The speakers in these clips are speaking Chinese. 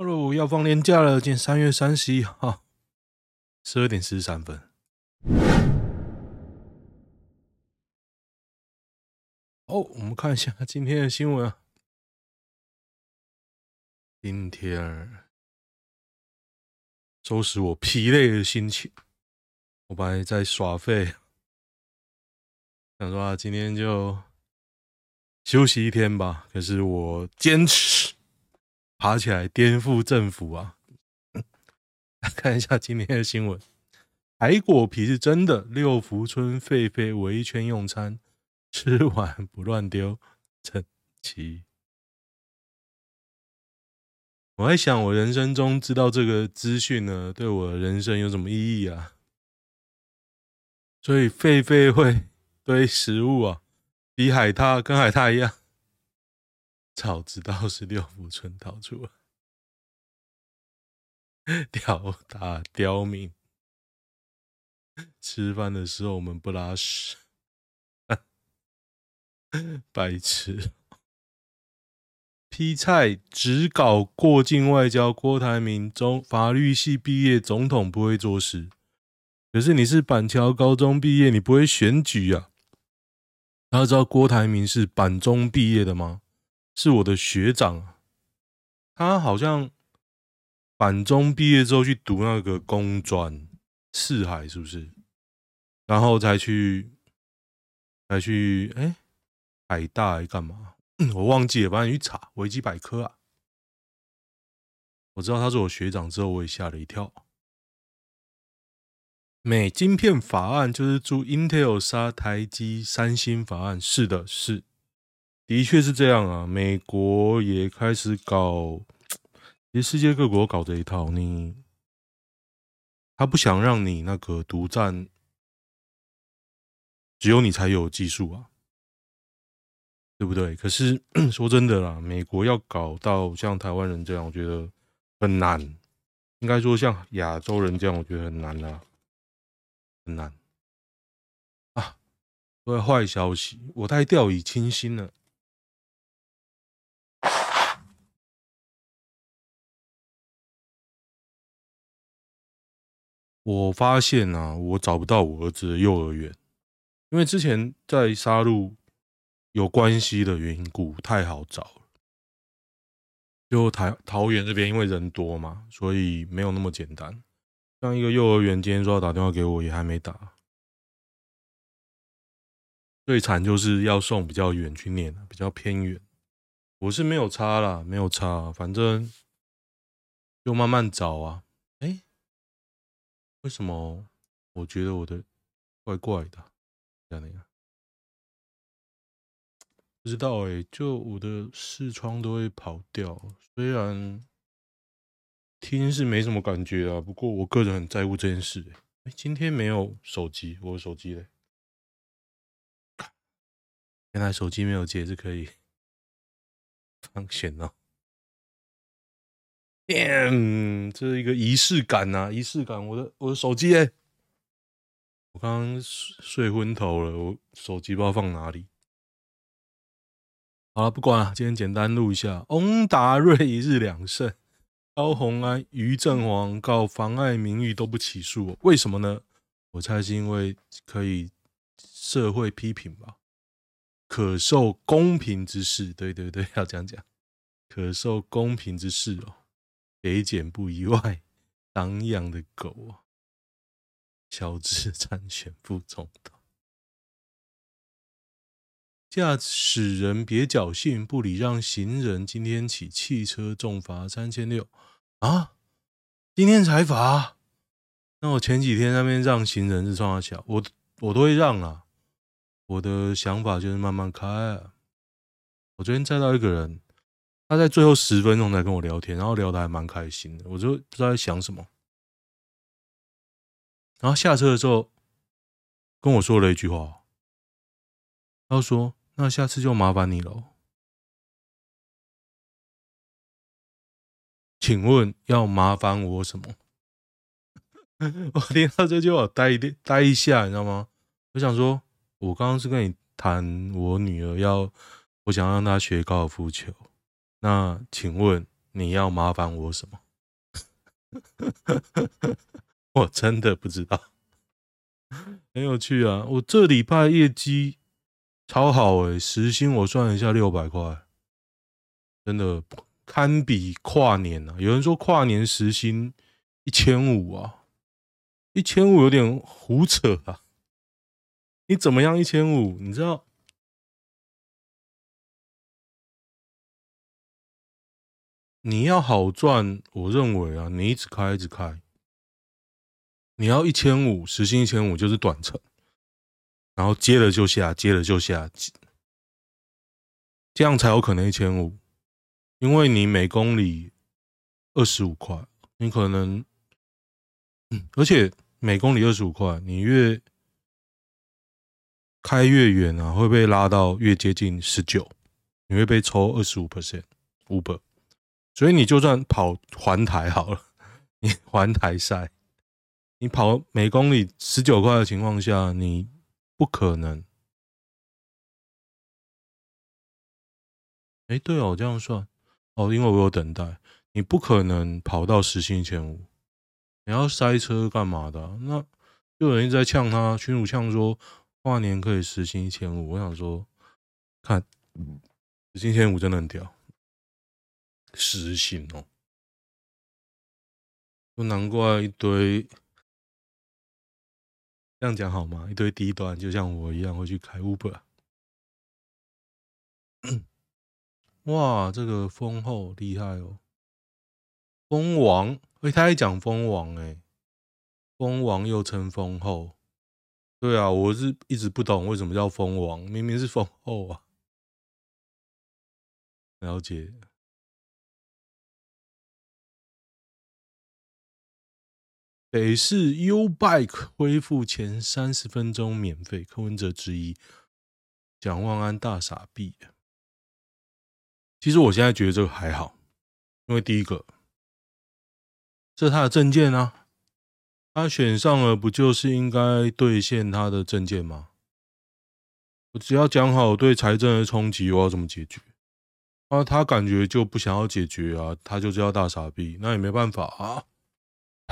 哈喽要放年假了，今天三月三十一号，十二点四十三分。哦，我们看一下今天的新闻啊。今天收拾我疲累的心情，我本来在耍废，想说啊，今天就休息一天吧。可是我坚持。爬起来颠覆政府啊！看一下今天的新闻：海果皮是真的，六福村狒狒围圈用餐，吃完不乱丢，整齐。我在想，我人生中知道这个资讯呢，对我人生有什么意义啊？所以狒狒会堆食物啊，比海獭跟海獭一样。早知道是六福村逃出了，吊打刁民。吃饭的时候我们不拉屎，白痴。劈菜只搞过境外交，郭台铭中法律系毕业，总统不会做事。可是你是板桥高中毕业，你不会选举啊？大家知道郭台铭是板中毕业的吗？是我的学长，他好像板中毕业之后去读那个工专，四海是不是？然后才去，才去，哎、海大还干嘛？我忘记了，反正你去查维基百科啊。我知道他是我学长之后，我也吓了一跳。美晶片法案就是祝 Intel 杀台积、三星法案，是的，是。的确是这样啊，美国也开始搞，其实世界各国搞这一套，你他不想让你那个独占，只有你才有技术啊，对不对？可是 说真的啦，美国要搞到像台湾人这样，我觉得很难。应该说像亚洲人这样，我觉得很难啊，很难啊。坏消息，我太掉以轻心了。我发现啊，我找不到我儿子的幼儿园，因为之前在沙鹿有关系的缘故，太好找了。就台桃园这边因为人多嘛，所以没有那么简单。像一个幼儿园，今天说要打电话给我，也还没打。最惨就是要送比较远去念，比较偏远。我是没有差啦，没有差，反正就慢慢找啊。为什么我觉得我的怪怪的？这样？不知道哎、就我的视窗都会跑掉。虽然听是没什么感觉啊，不过我个人很在乎这件事、欸。哎，今天没有手机，我有手机嘞。原来手机没有接是可以 放险哦。嗯，这是一个仪式感呐、啊，仪式感。我的我的手机哎，我刚刚睡昏头了，我手机不知道放哪里。好了，不管了，今天简单录一下。翁达瑞一日两胜，高虹安、于正煌告妨碍名誉都不起诉，为什么呢？我猜是因为可以社会批评吧，可受公平之事。对对对，要这样讲，可受公平之事哦。给检不意外，党养的狗啊！乔治参选副总统，驾驶人别侥幸，不礼让行人。今天起汽车重罚三千六啊！今天才罚？那我前几天那边让行人是撞到小，我我都会让啊。我的想法就是慢慢开啊。我昨天载到一个人。他在最后十分钟才跟我聊天，然后聊得还蛮开心的，我就不知道在想什么。然后下车的时候跟我说了一句话，他说：“那下次就麻烦你了。”请问要麻烦我什么？我听到这句话呆一呆一下，你知道吗？我想说，我刚刚是跟你谈我女儿要，我想让她学高尔夫球。那请问你要麻烦我什么？我真的不知道，很有趣啊！我这礼拜业绩超好诶、时薪我算一下六百块，真的堪比跨年啊！有人说跨年时薪一千五啊，一千五有点胡扯啊！你怎么样一千五？你知道？你要好赚，我认为啊，你一直开一直开，你要一千五，时薪一千五就是短程，然后接了就下，接了就下，这样才有可能一千五，因为你每公里二十五块，你可能，而且每公里二十五块，你越开越远啊，会被拉到越接近十九，你会被抽二十五 percent Uber。所以你就算跑环台好了，你环台赛，你跑每公里十九块的情况下，你不可能。哎，对哦，这样算哦，因为我有等待，你不可能跑到时薪一千五，你要塞车干嘛的？那就有人在呛他，群主呛说跨年可以时薪一千五，我想说，看时薪一千五真的很屌。实行哦，不难怪一堆这样讲好吗？一堆低端就像我一样会去开 Uber。哇，这个封后厉害哦，封王，哎，他还讲封王哎，封王又称封后，对啊，我是一直不懂为什么叫封王，明明是封后啊，了解。北市 U Bike 恢复前三十分钟免费，柯文哲质疑蒋万安大傻逼。其实我现在觉得这个还好，因为第一个，这是他的证件啊，他选上了，不就是应该兑现他的证件吗？我只要讲好对财政的冲击，我要怎么解决？啊，他感觉就不想要解决啊，他就是要大傻逼，那也没办法啊。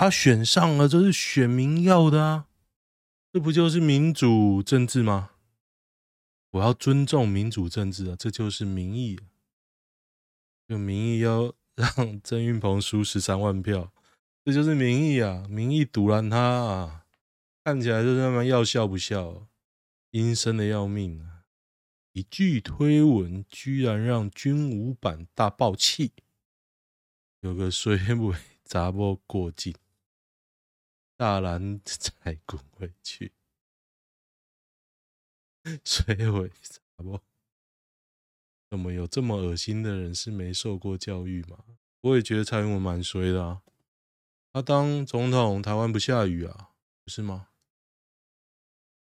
他选上了，这是选民要的啊，这不就是民主政治吗？我要尊重民主政治啊，这就是民意。就民意要让郑运鹏输十三万票，这就是民意啊！民意堵拦他啊，看起来就是他妈要笑不笑，阴森的要命啊！一句推文居然让军武版大爆气，有个水尾查某过境。大蓝才滚回去，水尾啥不？怎么有这么恶心的人是没受过教育吗？我也觉得蔡英文蛮衰的啊。他当总统，台湾不下雨啊，不是吗？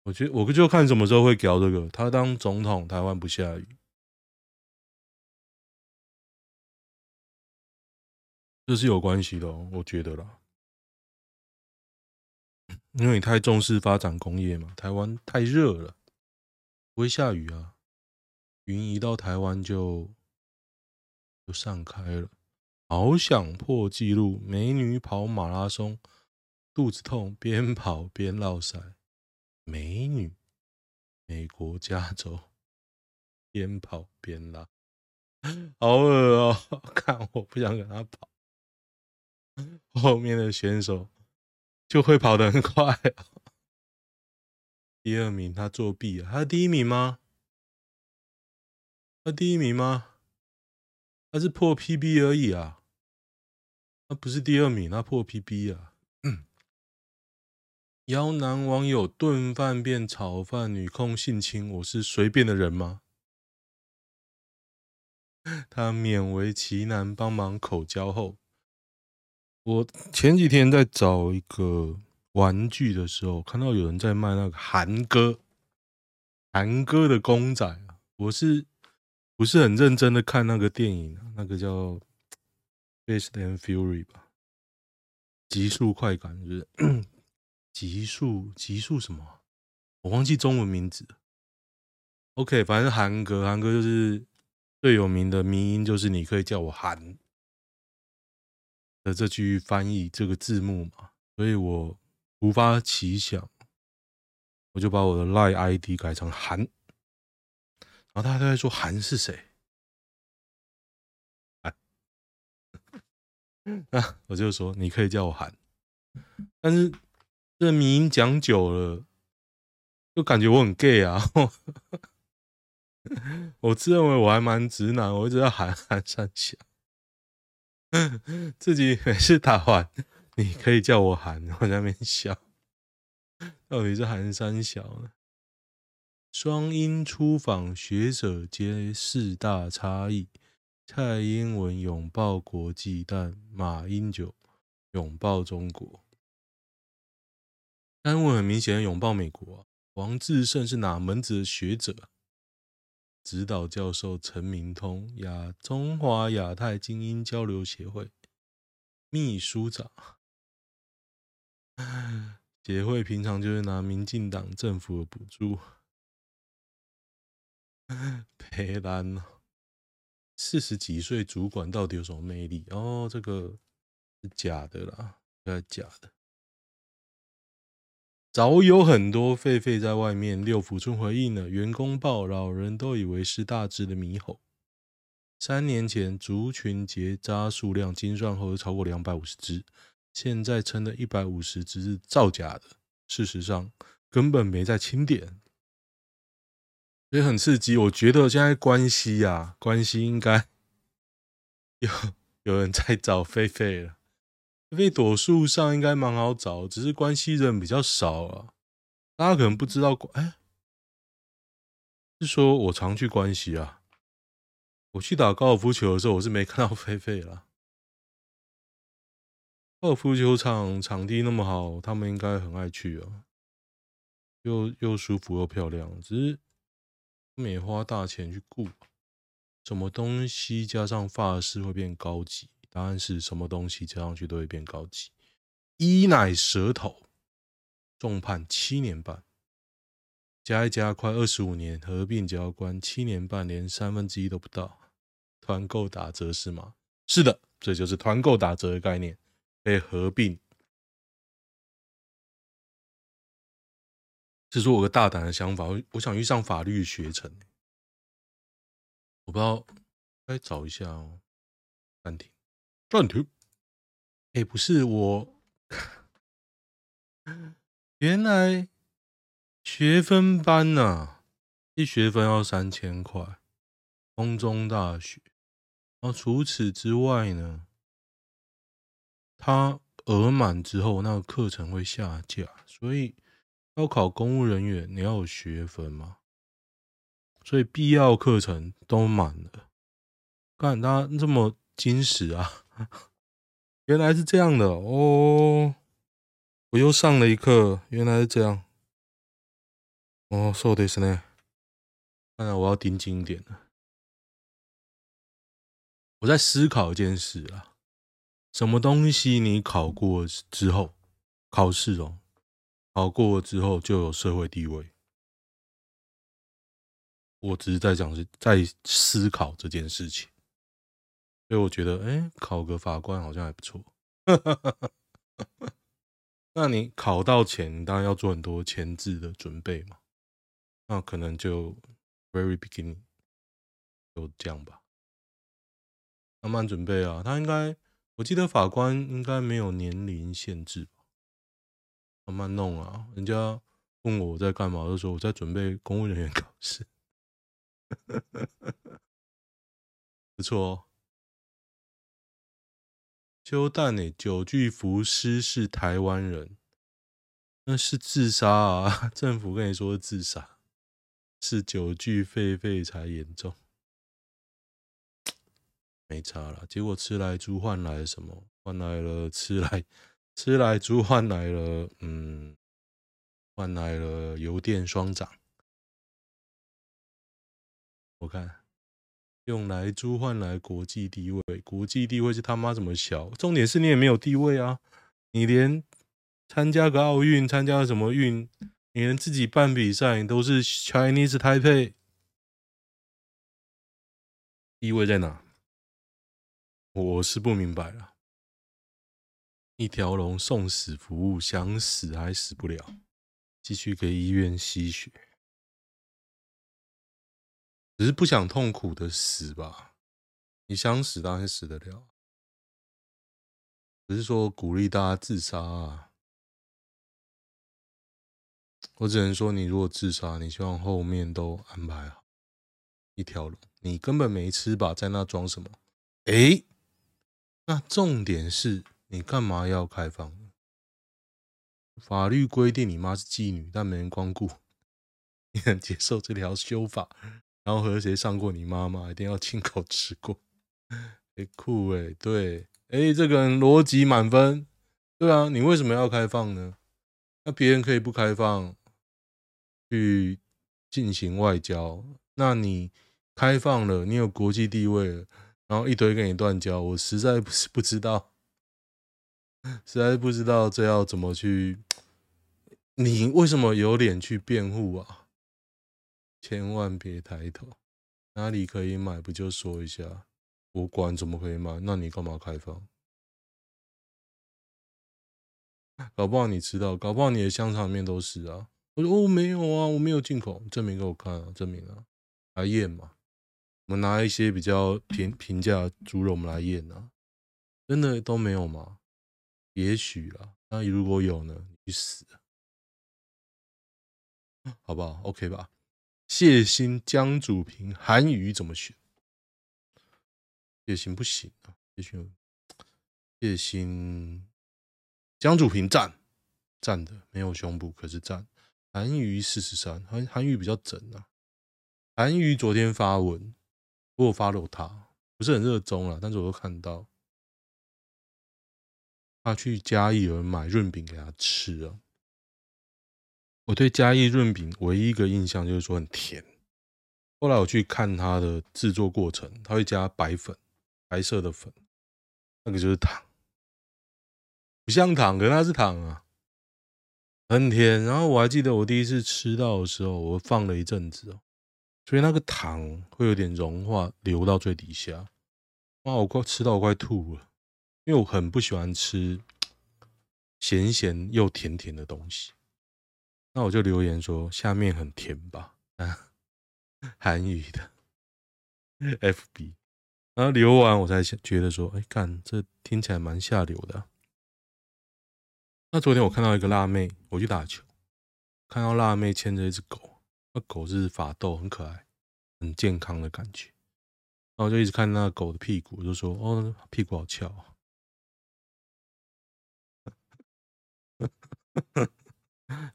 我觉得我就看什么时候会搞这个。他当总统，台湾不下雨，这是有关系的哦，我觉得啦。因为你太重视发展工业嘛，台湾太热了，不会下雨啊。云一到台湾就就散开了。好想破纪录，美女跑马拉松，肚子痛，边跑边落伞。美女，美国加州，边跑边拉，好恶哦！看我不想跟他跑，后面的选手。就会跑得很快，第二名他作弊啊？他第一名吗？他第一名吗？他是破 PB 而已啊，他不是第二名，他破 PB 啊。嗯。邀男网友炖饭变炒饭，女控性侵，我是随便的人吗？他勉为其难帮忙口交后。我前几天在找一个玩具的时候，看到有人在卖那个韩哥，韩哥的公仔啊。我是不是很认真的看那个电影？那个叫《Fast and Fury》吧，极速快感是不是？极速极速什么？我忘记中文名字。OK，反正韩哥，韩哥就是最有名的迷音，就是你可以叫我韩。这句翻译这个字幕嘛，所以我突发奇想，我就把我的 LINE ID 改成韩，然后大家都在说韩是谁？韩，那 我就说你可以叫我韩，但是这迷因讲久了，就感觉我很 gay 啊。我自认为我还蛮直男，我一直在喊 韩三小，自己每次打完，你可以叫我韩，我在那边笑，到底是韩三小呢？双英出访，学者皆四大差异。蔡英文拥抱国际，但马英九拥抱中国。蔡英文很明显拥抱美国啊。王志胜是哪门子的学者？指导教授陈明通，亚中华亚太精英交流协会秘书长，协会平常就是拿民进党政府的补助，裴兰四十几岁主管到底有什么魅力？哦，这个是假的啦，应该假的。早有很多狒狒在外面。六福村回应了员工报，老人都以为是大只的猕猴。三年前族群结扎数量精算后超过两百五十只，现在称的一百五十只是造假的。事实上根本没在清点，也很刺激。我觉得现在关系啊，关系应该有有人在找狒狒了。飞躲树上应该蛮好找，只是关西人比较少啊。大家可能不知道，哎、是说我常去关西啊。我去打高尔夫球的时候，我是没看到菲菲啦。高尔夫球场场地那么好，他们应该很爱去啊，又又舒服又漂亮。只是没花大钱去顾，什么东西加上发饰会变高级。答案是什么东西加上去都会变高级。一奶舌头，重判七年半，加一加快二十五年，合并只要关七年半，连三分之一都不到。团购打折是吗？是的，这就是团购打折的概念。被合并，这是我个大胆的想法。我我想去上法律学程，我不知道该找一下哦。暂停。转图，哎，不是我，原来学分班呐、啊，一学分要三千块，空中大学。然后除此之外呢，他额满之后，那个课程会下架，所以要考公务人员，你要有学分嘛，所以必要课程都满了。看他这么矜持啊！原来是这样的哦，我又上了一课，原来是这样。哦，そうですね。看来我要盯紧一点了。我在思考一件事啊，什么东西你考过之后，考试哦，考过之后就有社会地位？我只是在讲是在思考这件事情。 所以我觉得，哎、欸，考个法官好像还不错。那你考到前，你当然要做很多前置的准备嘛。那可能就 very beginning 就这样吧，慢慢准备啊。他应该，我记得法官应该没有年龄限制吧？慢慢弄啊。人家问我在干嘛，我就说我在准备公务人员考试。不错哦。修蛋诶，久居福斯是台湾人，那是自杀啊！政府跟你说自杀，是九具狒狒才严重，没差了。结果吃来猪换来了什么？换来了吃来 吃来猪换来了，嗯，换来了油电双涨。我看。用来猪换来国际地位，国际地位是他妈怎么小？重点是你也没有地位啊！你连参加个奥运，参加什么运，你连自己办比赛，都是 Chinese Taipei，地位在哪？我是不明白了。一条龙送死服务，想死还死不了，继续给医院吸血，只是不想痛苦的死吧？你想死当然死得了，只是说鼓励大家自杀啊。我只能说，你如果自杀，你希望后面都安排好一条路，你根本没吃吧，在那装什么？哎，那重点是。你干嘛要开放？法律规定你妈是妓女，但没人光顾，你能接受这条修法？然后和谁上过你妈妈？一定要亲口吃过？哎，酷哎，对，哎，这个人逻辑满分，对啊，你为什么要开放呢？那别人可以不开放去进行外交，那你开放了，你有国际地位了，然后一堆跟你断交，我实在不是不知道。实在不知道这要怎么去，你为什么有脸去辩护啊？千万别抬头，哪里可以买不就说一下？我管怎么可以买，那你干嘛开放？搞不好你知道，搞不好你的香肠面都是啊。我说哦，没有啊，我没有进口，证明给我看啊，证明啊，来验嘛。我们拿一些比较平平价猪肉，我们来验啊，真的都没有吗？也许啦，那如果有呢？你去死，好不好？OK 吧？谢欣、江祖平、韩愈怎么选？谢欣不行啊，谢欣，谢欣，江祖平赞赞的，没有胸部，可是赞。韩愈四十三，韩韩愈比较整啊。韩愈昨天发文，我有 follow 他，不是很热衷啊，但是我都看到。他去嘉义有人买润饼给他吃啊！我对嘉义润饼唯一一个印象就是说很甜。后来我去看它的制作过程，它会加白粉，白色的粉，那个就是糖，不像糖，可是它是糖啊，很甜。然后我还记得我第一次吃到的时候，我放了一阵子哦，所以那个糖会有点融化，流到最底下。哇，我快吃到我快吐了。因为我很不喜欢吃咸咸又甜甜的东西，那我就留言说下面很甜吧，啊，韩语的 FB，然后留完我才觉得说，哎，干，这听起来蛮下流的。那昨天我看到一个辣妹，我去打球，看到辣妹牵着一只狗，那狗是法斗，很可爱，很健康的感觉，然后就一直看那个狗的屁股，就说，哦，屁股好翘。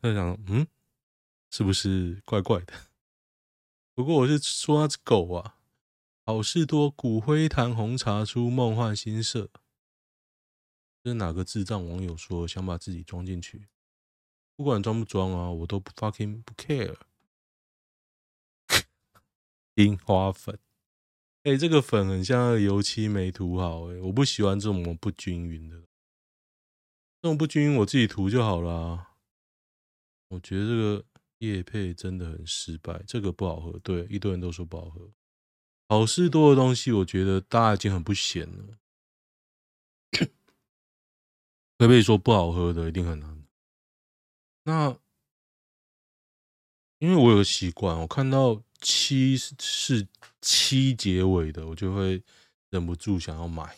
他想，嗯，是不是怪怪的？不过我是说那只狗啊，好事多骨灰坛红茶出梦幻新色，这是哪个智障网友说想把自己装进去？不管装不装啊，我都不 fucking 不 care。樱花粉，哎、欸，这个粉很像油漆没涂好、欸，哎，我不喜欢这种不均匀的。这种不均匀，我自己涂就好了。我觉得这个业配真的很失败，这个不好喝。对，一堆人都说不好喝。好事多的东西，我觉得大家已经很不咸了。可不可以说不好喝的一定很难？那因为我有个习惯，我看到七是七结尾的，我就会忍不住想要买。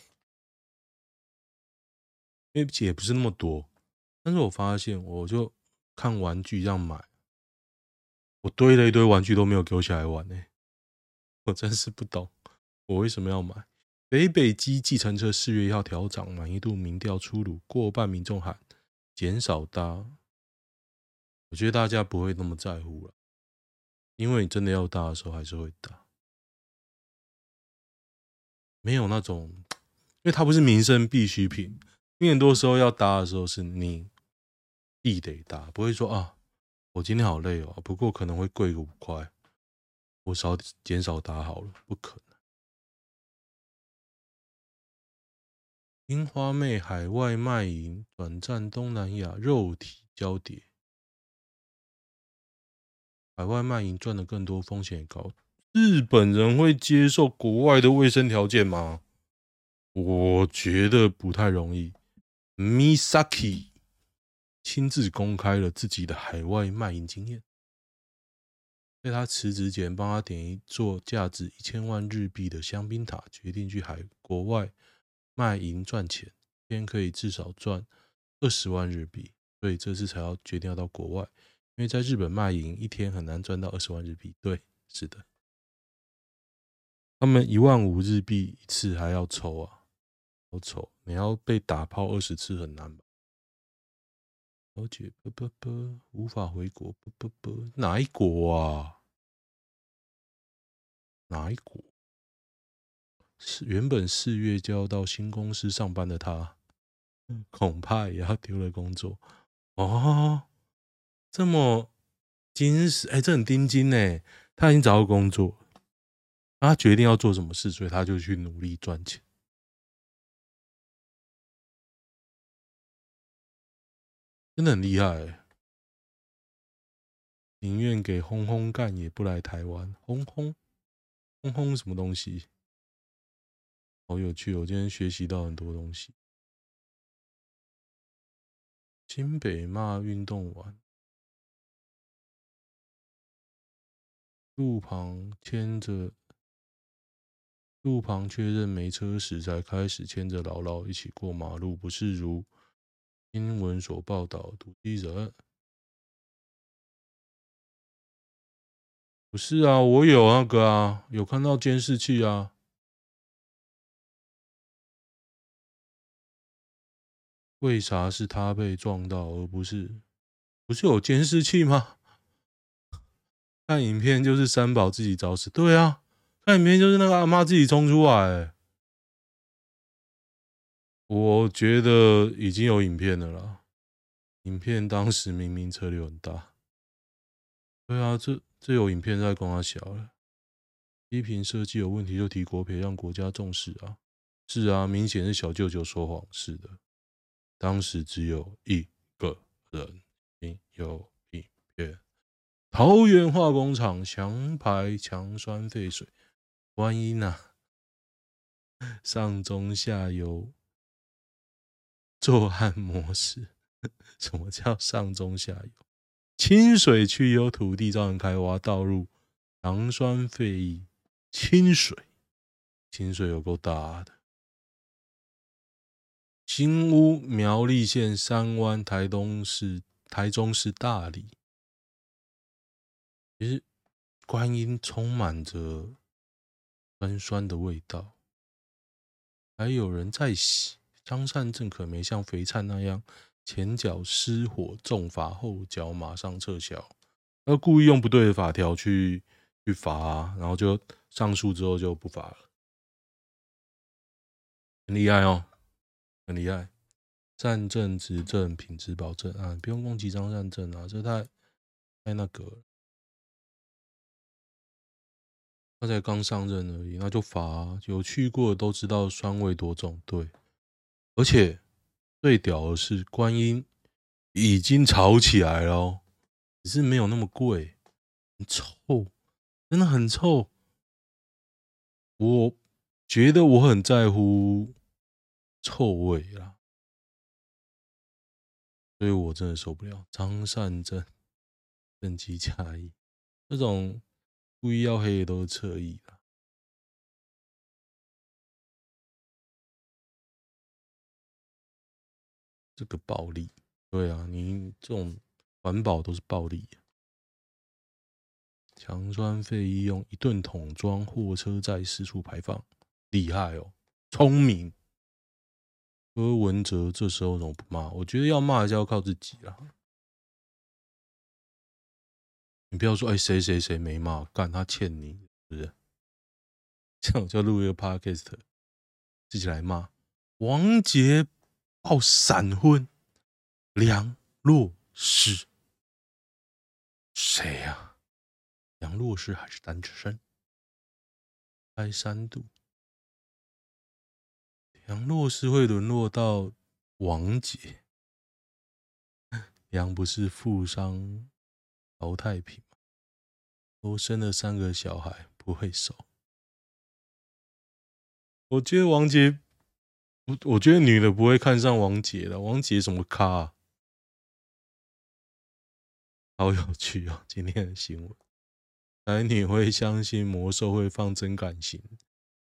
因为也不是那么多，但是我发现，我就看玩具这样买，我堆了一堆玩具都没有给我小孩玩呢、我真是不懂我为什么要买。北北基计程车四月一号调涨，满意度民调出炉，过半民众喊减少搭，我觉得大家不会那么在乎了，因为你真的要搭的时候还是会搭，没有那种，因为它不是民生必需品。因为很多时候要搭的时候是你必得搭，不会说啊，我今天好累哦，不过可能会贵个五块，我少减少打好了，不可能。樱花妹海外卖淫转战东南亚，肉体交叠，海外卖淫赚的更多，风险也高。日本人会接受国外的卫生条件吗？我觉得不太容易。Misaki 亲自公开了自己的海外卖淫经验。在他辞职前，帮他点一座价值一千万日币的香槟塔，决定去海国外卖淫赚钱，一天可以至少赚二十万日币，所以这次才要决定要到国外，因为在日本卖淫一天很难赚到二十万日币。对，是的，他们一万五日币一次还要抽啊，好丑！你要被打炮二十次很难吧？小姐，啵啵啵，无法回国，啵啵啵，哪一国啊？哪一国？是原本四月就要到新公司上班的他，恐怕也要丢了工作哦。这么精实，哎，这很盯紧呢。他已经找到工作，他决定要做什么事，所以他就去努力赚钱，真的很厉害。宁愿给轰轰干，也不来台湾，轰轰。轰轰什么东西？好有趣！我今天学习到很多东西。新北骂运动完，路旁牵着，路旁确认没车时，才开始牵着姥姥一起过马路，不是如新闻所报道堵机人。不是啊，我有那个啊，有看到监视器啊。为啥是他被撞到，而不是？不是有监视器吗？看影片就是三宝自己找死。对啊，看影片就是那个阿妈自己冲出来。我觉得已经有影片了啦。影片当时明明车流很大。对啊，这。这有影片在供他小了，批评设计有问题就提国赔，让国家重视啊！是啊，明显是小舅舅说谎似的。当时只有一个人有影片。桃园化工厂强排强酸废水，观音啊，上中下游作案模式，什么叫上中下游？清水区有土地造人开挖，倒入强酸废液。清水，清水有够大的。新屋苗栗县三湾，台东市，台中市大里。其实观音充满着酸酸的味道，还有人在洗。张善政可没像肥灿那样。前脚失火重罚，后脚马上撤销，要故意用不对的法条去去罚，然后就上诉之后就不罚了，很厉害哦，很厉害。善政执政品质保证啊，不用攻击张善政啊，这太太那个，他才刚上任而已，那就罚啊，有去过的都知道酸味多重，对，而且。最屌的是，观音已经炒起来了，只是没有那么贵，很臭，真的很臭。我觉得我很在乎臭味啦，所以我真的受不了张善政政绩嘉义这种故意要黑的都是侧翼的。这个暴力，对啊，你这种环保都是暴力。强酸废液用一顿桶装货车在四处排放，厉害哦，聪明。柯文哲这时候怎么不骂？我觉得要骂还是要靠自己啊。你不要说，哎，谁谁谁没骂，干他欠你，是不是？这样我就录一个 podcast，自己来骂王杰。爆闪婚，梁洛施，谁呀、啊？梁洛施还是单身？开三度，梁洛施会沦落到王杰？梁不是富商淘汰品吗？都生了三个小孩，不会少。我觉得王杰。我我觉得女的不会看上王杰的，王杰什么咖？好有趣哦！今天的新闻，男女会相信魔兽会放真感情，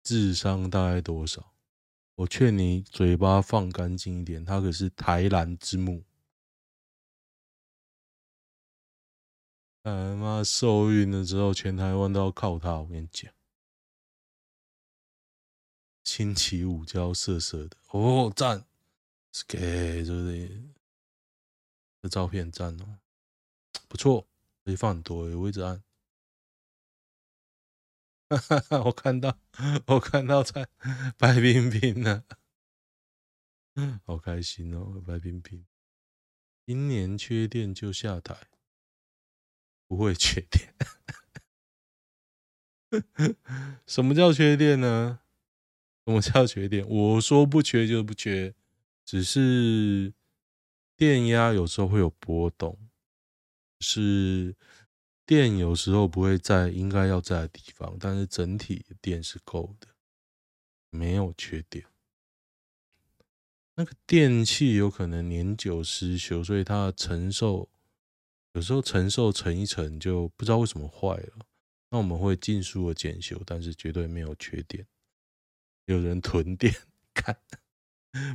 智商大概多少？我劝你嘴巴放干净一点，他可是台篮之母。他妈受孕了之后，全台湾都要靠他。我跟你讲，星期五就要色色的哦，赞，是给这里这照片赞哦。不错，可以放很多，我一直按。哈哈哈，我看到，我看到在白冰冰呢，好开心哦，白冰冰，今年缺电就下台，不会缺电。什么叫缺电呢？什么叫缺点？我说不缺就不缺，只是电压有时候会有波动。是电有时候不会在应该要在的地方，但是整体电是够的，没有缺点。那个电器有可能年久失修，所以它承受有时候承受乘一乘就不知道为什么坏了。那我们会尽速的检修，但是绝对没有缺点。有人囤电，看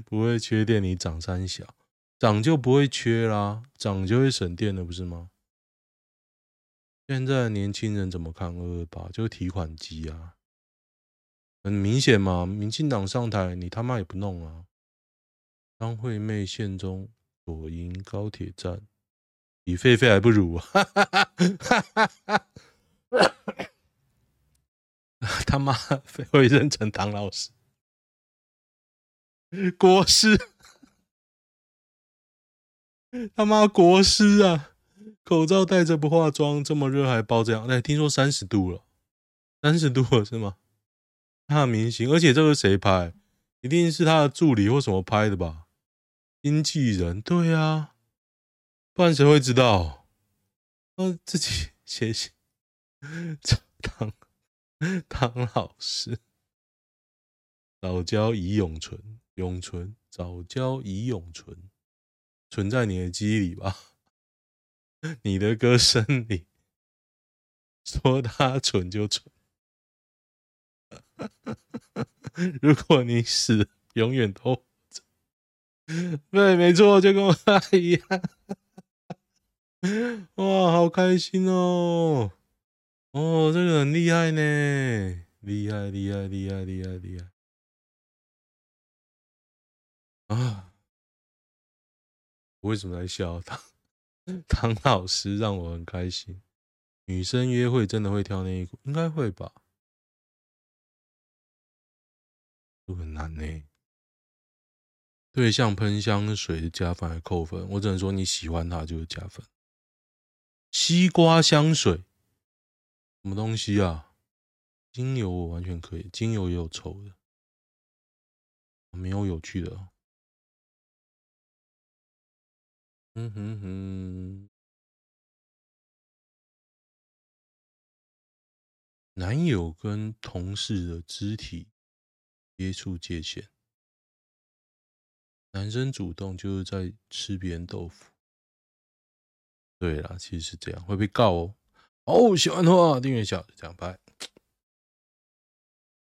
不会缺电，你涨三小涨就不会缺啦，涨就会省电了，不是吗？现在年轻人怎么看二二八？就提款机啊，很明显嘛。民进党上台，你他妈也不弄啊！张惠妹现中左营高铁站，比狒狒还不如啊！他妈会认成唐老师，国师，他妈国师啊！口罩戴着不化妆，这么热还包这样？哎，听说三十度了，三十度了是吗？大明星，而且这个谁拍？一定是他的助理或什么拍的吧？经纪人，对啊，不然谁会知道？呃，自己写写。唐 唐老师，早教已永存，永存，早教已永存，存在你的记忆里吧。你的歌声里说他蠢就蠢，如果你死，永远都对，没错，就跟我一样。哇，好开心哦！哦，这个很厉害呢，厉害，厉害，厉害，厉害，厉害啊！我为什么在笑他？唐老师让我很开心。女生约会真的会挑内衣裤？应该会吧？都很难呢。对象喷香水加分还扣分？我只能说你喜欢他就是加分。西瓜香水，什么东西啊？精油我完全可以，精油也有臭的，没有有趣的。嗯哼哼，男友跟同事的肢体接触界限，男生主动就是在吃别人豆腐。对啦，其实是这样，会被告哦。哦，喜欢的话订阅一下，这样拜。